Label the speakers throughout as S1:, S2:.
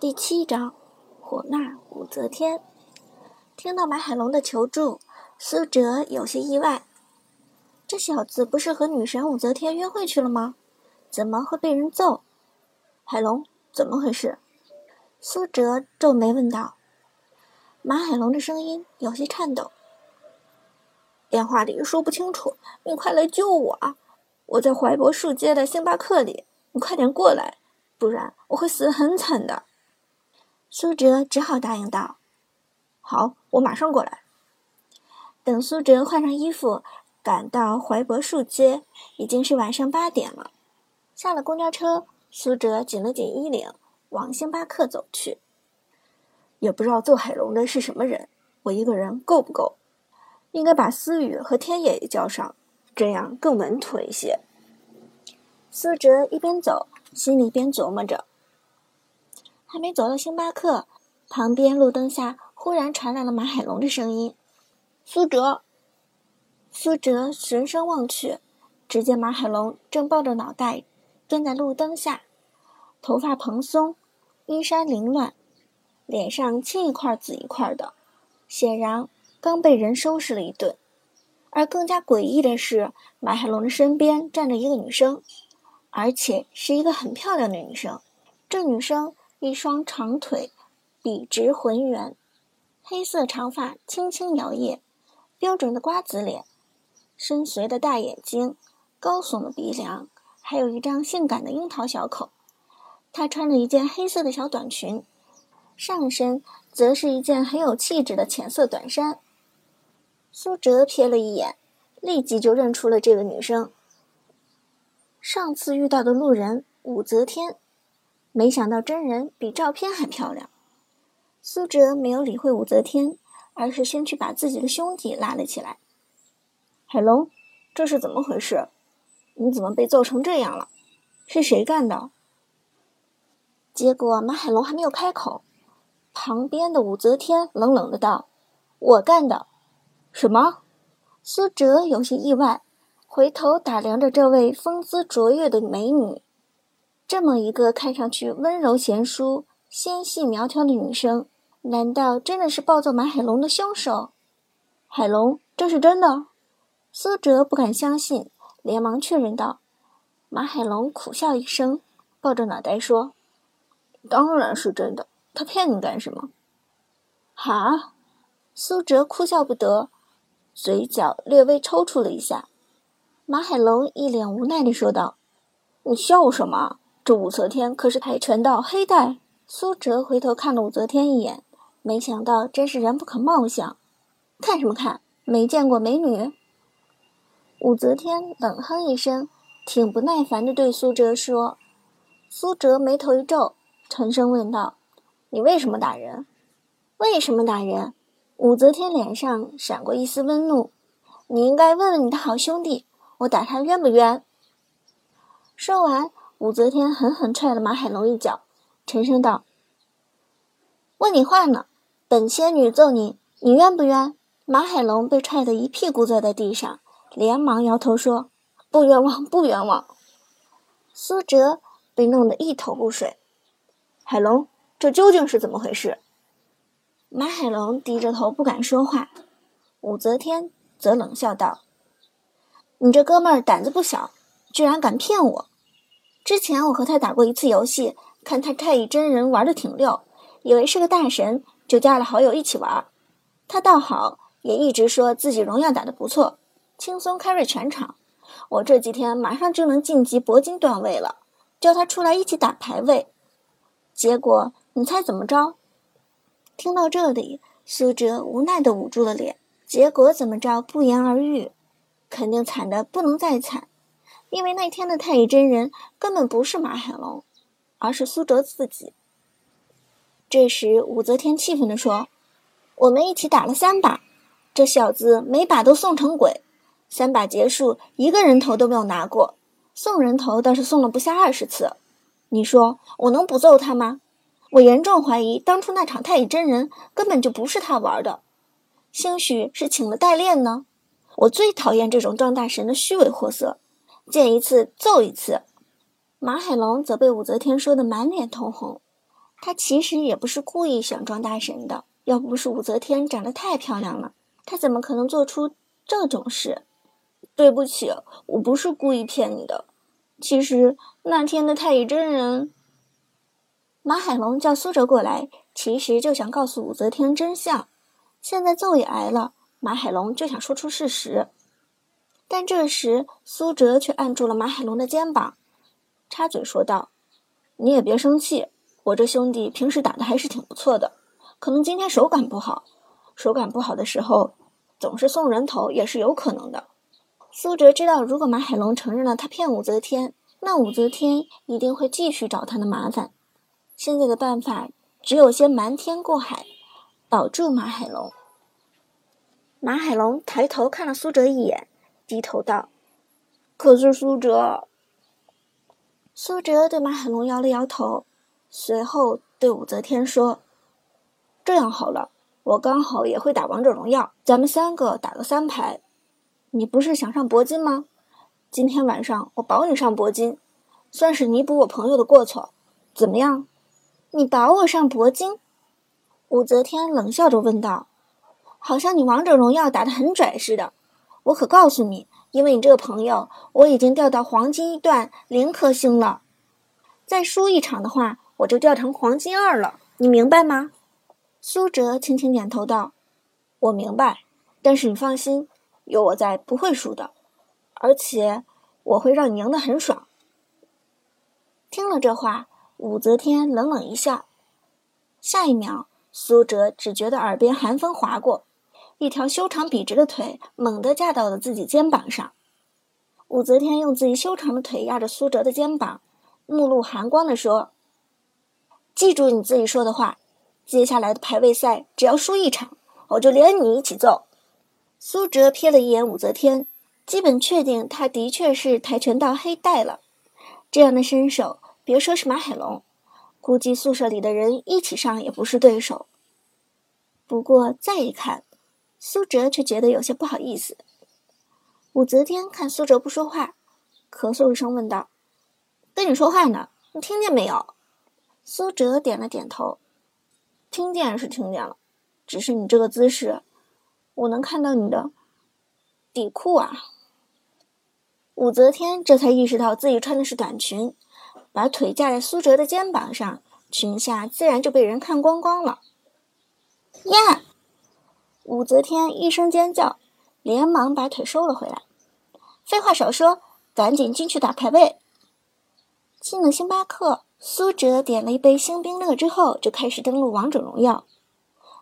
S1: 第七章，火纳武则天。听到马海龙的求助，苏哲有些意外。这小子不是和女神武则天约会去了吗？怎么会被人揍？海龙，怎么回事？苏哲皱眉问道。马海龙的声音有些颤抖。电话里说不清楚，你快来救我啊！我在怀博树街的星巴克里，你快点过来，不然我会死得很惨的。苏哲只好答应道：“好，我马上过来。”等苏哲换上衣服，赶到怀博树街，已经是晚上八点了。下了公交车，苏哲紧了紧衣领，往星巴克走去。也不知道揍海龙的是什么人，我一个人够不够？应该把思雨和天野也叫上，这样更稳妥一些。苏哲一边走，心里边琢磨着。还没走到星巴克，旁边路灯下忽然传来了马海龙的声音：“苏哲。”苏哲循声望去，只见马海龙正抱着脑袋蹲在路灯下，头发蓬松，衣衫凌乱，脸上青一块紫一块的，显然刚被人收拾了一顿。而更加诡异的是，马海龙的身边站着一个女生，而且是一个很漂亮的女生。这女生。一双长腿，笔直浑圆，黑色长发轻轻摇曳，标准的瓜子脸，深邃的大眼睛，高耸的鼻梁，还有一张性感的樱桃小口。她穿着一件黑色的小短裙，上身则是一件很有气质的浅色短衫。苏哲瞥了一眼，立即就认出了这个女生。上次遇到的路人武则天。没想到真人比照片还漂亮。苏哲没有理会武则天，而是先去把自己的兄弟拉了起来。海龙，这是怎么回事？你怎么被揍成这样了？是谁干的？结果马海龙还没有开口，旁边的武则天冷冷的道：“我干的。”什么？苏哲有些意外，回头打量着这位风姿卓越的美女。这么一个看上去温柔贤淑、纤细苗条的女生，难道真的是暴揍马海龙的凶手？海龙，这是真的？苏哲不敢相信，连忙确认道。马海龙苦笑一声，抱着脑袋说：“当然是真的，他骗你干什么？”哈！苏哲哭笑不得，嘴角略微抽搐了一下。马海龙一脸无奈地说道：“你笑什么？”这武则天可是跆拳道黑带。苏哲回头看了武则天一眼，没想到真是人不可貌相。看什么看？没见过美女？武则天冷哼一声，挺不耐烦地对苏哲说。苏哲眉头一皱，沉声问道：“你为什么打人？为什么打人？”武则天脸上闪过一丝温怒：“你应该问问你的好兄弟，我打他冤不冤？”说完。武则天狠狠踹了马海龙一脚，沉声道：“问你话呢，本仙女揍你，你冤不冤？”马海龙被踹得一屁股坐在地上，连忙摇头说：“不冤枉，不冤枉。”苏哲被弄得一头雾水：“海龙，这究竟是怎么回事？”马海龙低着头不敢说话，武则天则冷笑道：“你这哥们儿胆子不小，居然敢骗我！”之前我和他打过一次游戏，看他太乙真人玩的挺溜，以为是个大神，就加了好友一起玩。他倒好，也一直说自己荣耀打得不错，轻松 carry 全场。我这几天马上就能晋级铂金段位了，叫他出来一起打排位。结果你猜怎么着？听到这里，苏哲无奈地捂住了脸。结果怎么着？不言而喻，肯定惨的不能再惨。因为那天的太乙真人根本不是马海龙，而是苏哲自己。这时，武则天气愤地说：“我们一起打了三把，这小子每把都送成鬼。三把结束，一个人头都没有拿过，送人头倒是送了不下二十次。你说我能不揍他吗？我严重怀疑当初那场太乙真人根本就不是他玩的，兴许是请了代练呢。我最讨厌这种装大神的虚伪货色。”见一次揍一次，马海龙则被武则天说得满脸通红，他其实也不是故意想装大神的。要不是武则天长得太漂亮了，他怎么可能做出这种事？对不起，我不是故意骗你的。其实那天的太乙真人，马海龙叫苏哲过来，其实就想告诉武则天真相。现在揍也挨了，马海龙就想说出事实。但这时苏哲却按住了马海龙的肩膀，插嘴说道：“你也别生气，我这兄弟平时打的还是挺不错的，可能今天手感不好。手感不好的时候，总是送人头也是有可能的。”苏哲知道，如果马海龙承认了他骗武则天，那武则天一定会继续找他的麻烦。现在的办法只有先瞒天过海，保住马海龙。马海龙抬头看了苏哲一眼，低头道：“可是苏哲。”苏哲对马海龙摇了摇头，随后对武则天说：“这样好了，我刚好也会打王者荣耀，咱们三个打个三排。”你不是想上铂金吗？今天晚上我保你上铂金，算是弥补我朋友的过错，怎么样？你保我上铂金？武则天冷笑着问道：“好像你王者荣耀打得很拽似的。我可告诉你，因为你这个朋友，我已经掉到黄金一段零颗星了。再输一场的话，我就掉成黄金二了。你明白吗？”苏哲轻轻点头道：“我明白，但是你放心。”有我在，不会输的，而且我会让你赢得很爽。听了这话，武则天冷冷一笑。下一秒，苏哲只觉得耳边寒风划过，一条修长笔直的腿猛地架到了自己肩膀上。武则天用自己修长的腿压着苏哲的肩膀，目露寒光地说：“记住你自己说的话，接下来的排位赛，只要输一场，我就连你一起揍。”苏哲瞥了一眼武则天，基本确定他的确是跆拳道黑带了。这样的身手，别说是马海龙，估计宿舍里的人一起上也不是对手。不过再一看，苏哲却觉得有些不好意思。武则天看苏哲不说话，咳嗽一声问道：“跟你说话呢，你听见没有？”苏哲点了点头：“听见是听见了，只是你这个姿势。”我能看到你的底裤啊！武则天这才意识到自己穿的是短裙，把腿架在苏哲的肩膀上，裙下自然就被人看光光了。呀！武则天一声尖叫，连忙把腿收了回来。废话少说，赶紧进去打排位。进了星巴克，苏哲点了一杯星冰乐之后，就开始登录王者荣耀。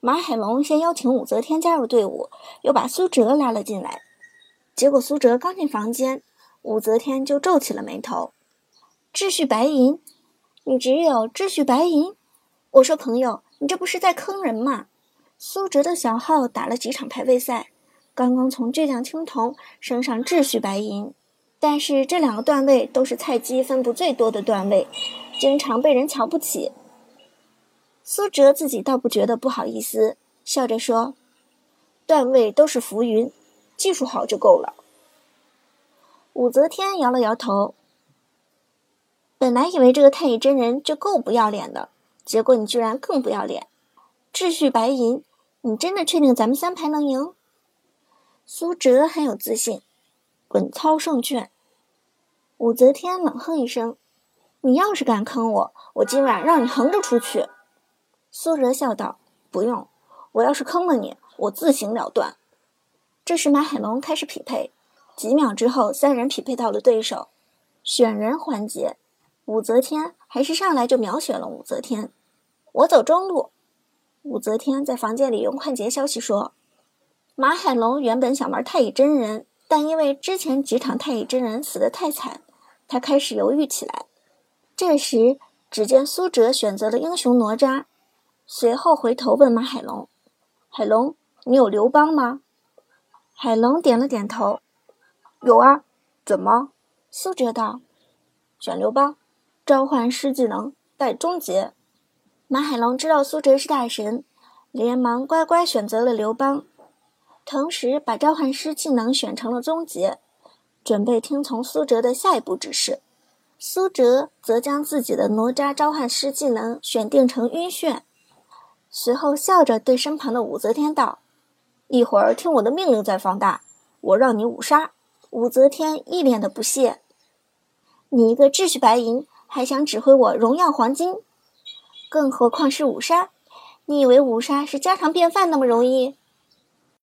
S1: 马海龙先邀请武则天加入队伍，又把苏哲拉了进来。结果苏哲刚进房间，武则天就皱起了眉头。秩序白银，你只有秩序白银？我说朋友，你这不是在坑人吗？苏哲的小号打了几场排位赛，刚刚从倔强青铜升上秩序白银，但是这两个段位都是菜鸡分布最多的段位，经常被人瞧不起。苏哲自己倒不觉得不好意思，笑着说：“段位都是浮云，技术好就够了。”武则天摇了摇头。本来以为这个太乙真人就够不要脸的，结果你居然更不要脸。秩序白银，你真的确定咱们三排能赢？苏哲很有自信，稳操胜券。武则天冷哼一声：“你要是敢坑我，我今晚让你横着出去。”苏哲笑道：“不用，我要是坑了你，我自行了断。”这时马海龙开始匹配，几秒之后，三人匹配到了对手。选人环节，武则天还是上来就秒选了武则天。我走中路。武则天在房间里用快捷消息说：“马海龙原本想玩太乙真人，但因为之前几场太乙真人死得太惨，他开始犹豫起来。”这时，只见苏哲选择了英雄哪吒。随后回头问马海龙：“海龙，你有刘邦吗？”海龙点了点头：“有啊。”怎么？苏哲道：“选刘邦，召唤师技能带终结。”马海龙知道苏哲是大神，连忙乖乖选择了刘邦，同时把召唤师技能选成了终结，准备听从苏哲的下一步指示。苏哲则将自己的哪吒召唤师技能选定成晕眩，随后笑着对身旁的武则天道：“一会儿听我的命令再放大，我让你五杀。”武则天一脸的不屑：“你一个秩序白银，还想指挥我荣耀黄金？更何况是五杀？你以为五杀是家常便饭那么容易？”